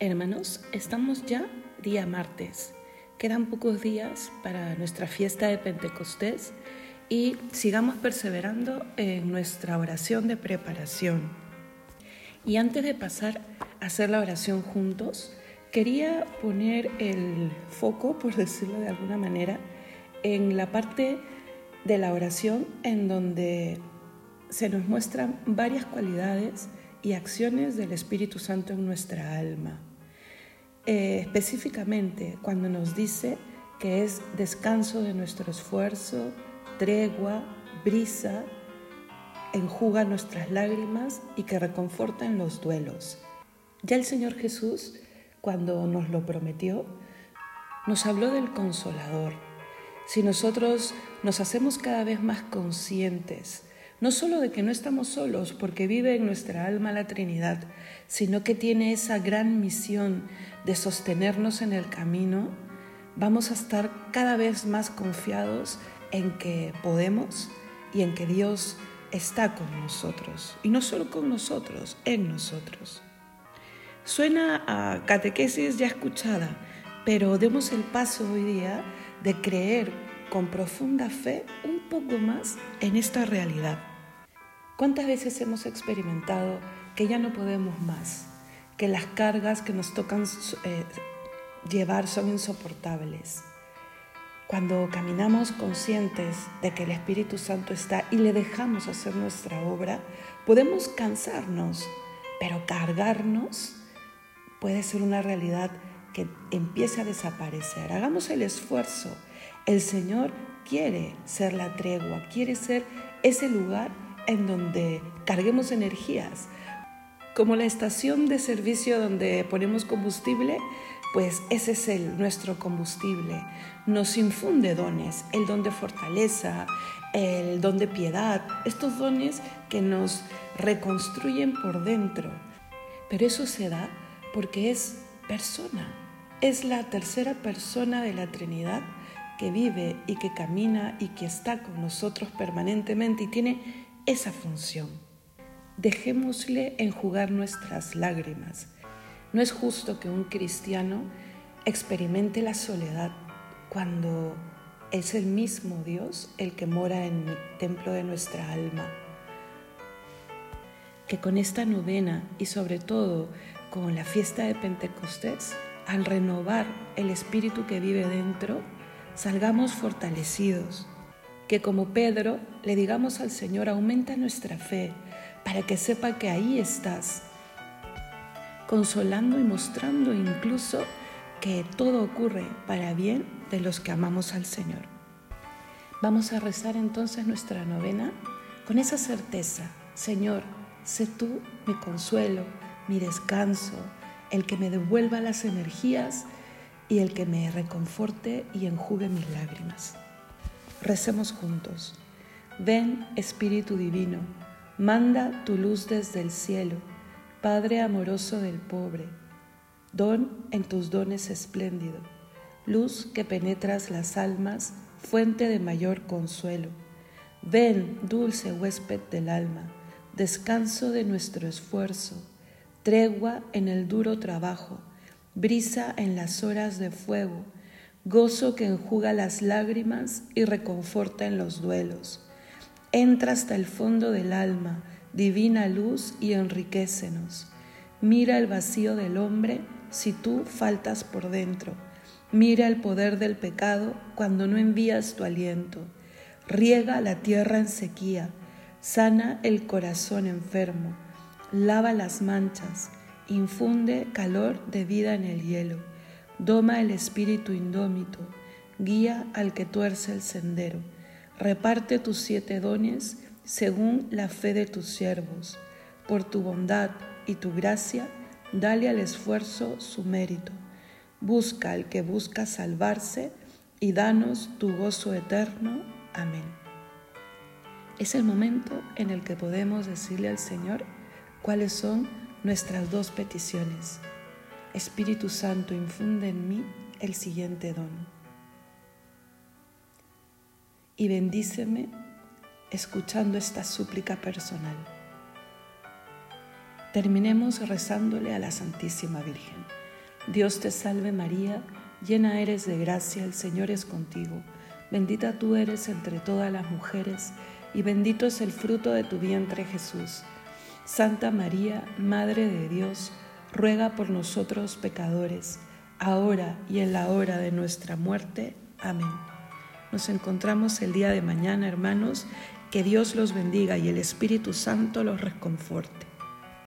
Hermanos, estamos ya día martes. Quedan pocos días para nuestra fiesta de Pentecostés y sigamos perseverando en nuestra oración de preparación. Y antes de pasar a hacer la oración juntos, quería poner el foco, por decirlo de alguna manera, en la parte de la oración en donde se nos muestran varias cualidades y acciones del Espíritu Santo en nuestra alma. Eh, específicamente cuando nos dice que es descanso de nuestro esfuerzo, tregua, brisa, enjuga nuestras lágrimas y que reconforta en los duelos. Ya el Señor Jesús, cuando nos lo prometió, nos habló del consolador. Si nosotros nos hacemos cada vez más conscientes no solo de que no estamos solos porque vive en nuestra alma la Trinidad, sino que tiene esa gran misión de sostenernos en el camino, vamos a estar cada vez más confiados en que podemos y en que Dios está con nosotros. Y no solo con nosotros, en nosotros. Suena a catequesis ya escuchada, pero demos el paso hoy día de creer con profunda fe un poco más en esta realidad. ¿Cuántas veces hemos experimentado que ya no podemos más, que las cargas que nos tocan eh, llevar son insoportables? Cuando caminamos conscientes de que el Espíritu Santo está y le dejamos hacer nuestra obra, podemos cansarnos, pero cargarnos puede ser una realidad que empiece a desaparecer. Hagamos el esfuerzo. El Señor quiere ser la tregua, quiere ser ese lugar en donde carguemos energías. Como la estación de servicio donde ponemos combustible, pues ese es el, nuestro combustible. Nos infunde dones, el don de fortaleza, el don de piedad, estos dones que nos reconstruyen por dentro. Pero eso se da porque es persona, es la tercera persona de la Trinidad que vive y que camina y que está con nosotros permanentemente y tiene esa función. Dejémosle enjugar nuestras lágrimas. No es justo que un cristiano experimente la soledad cuando es el mismo Dios el que mora en el templo de nuestra alma. Que con esta novena y sobre todo con la fiesta de Pentecostés, al renovar el espíritu que vive dentro, salgamos fortalecidos. Que como Pedro le digamos al Señor, aumenta nuestra fe para que sepa que ahí estás, consolando y mostrando incluso que todo ocurre para bien de los que amamos al Señor. Vamos a rezar entonces nuestra novena con esa certeza, Señor, sé tú mi consuelo, mi descanso, el que me devuelva las energías y el que me reconforte y enjugue mis lágrimas. Recemos juntos. Ven, Espíritu Divino, manda tu luz desde el cielo, Padre amoroso del pobre, don en tus dones espléndido, luz que penetras las almas, fuente de mayor consuelo. Ven, dulce huésped del alma, descanso de nuestro esfuerzo, tregua en el duro trabajo, brisa en las horas de fuego, gozo que enjuga las lágrimas y reconforta en los duelos. Entra hasta el fondo del alma, divina luz, y enriquecenos. Mira el vacío del hombre si tú faltas por dentro. Mira el poder del pecado cuando no envías tu aliento. Riega la tierra en sequía, sana el corazón enfermo, lava las manchas, infunde calor de vida en el hielo Doma el espíritu indómito, guía al que tuerce el sendero. Reparte tus siete dones según la fe de tus siervos. Por tu bondad y tu gracia, dale al esfuerzo su mérito. Busca al que busca salvarse y danos tu gozo eterno. Amén. Es el momento en el que podemos decirle al Señor cuáles son nuestras dos peticiones. Espíritu Santo, infunde en mí el siguiente don. Y bendíceme escuchando esta súplica personal. Terminemos rezándole a la Santísima Virgen. Dios te salve María, llena eres de gracia, el Señor es contigo. Bendita tú eres entre todas las mujeres, y bendito es el fruto de tu vientre Jesús. Santa María, Madre de Dios, ruega por nosotros pecadores, ahora y en la hora de nuestra muerte. Amén. Nos encontramos el día de mañana, hermanos. Que Dios los bendiga y el Espíritu Santo los reconforte.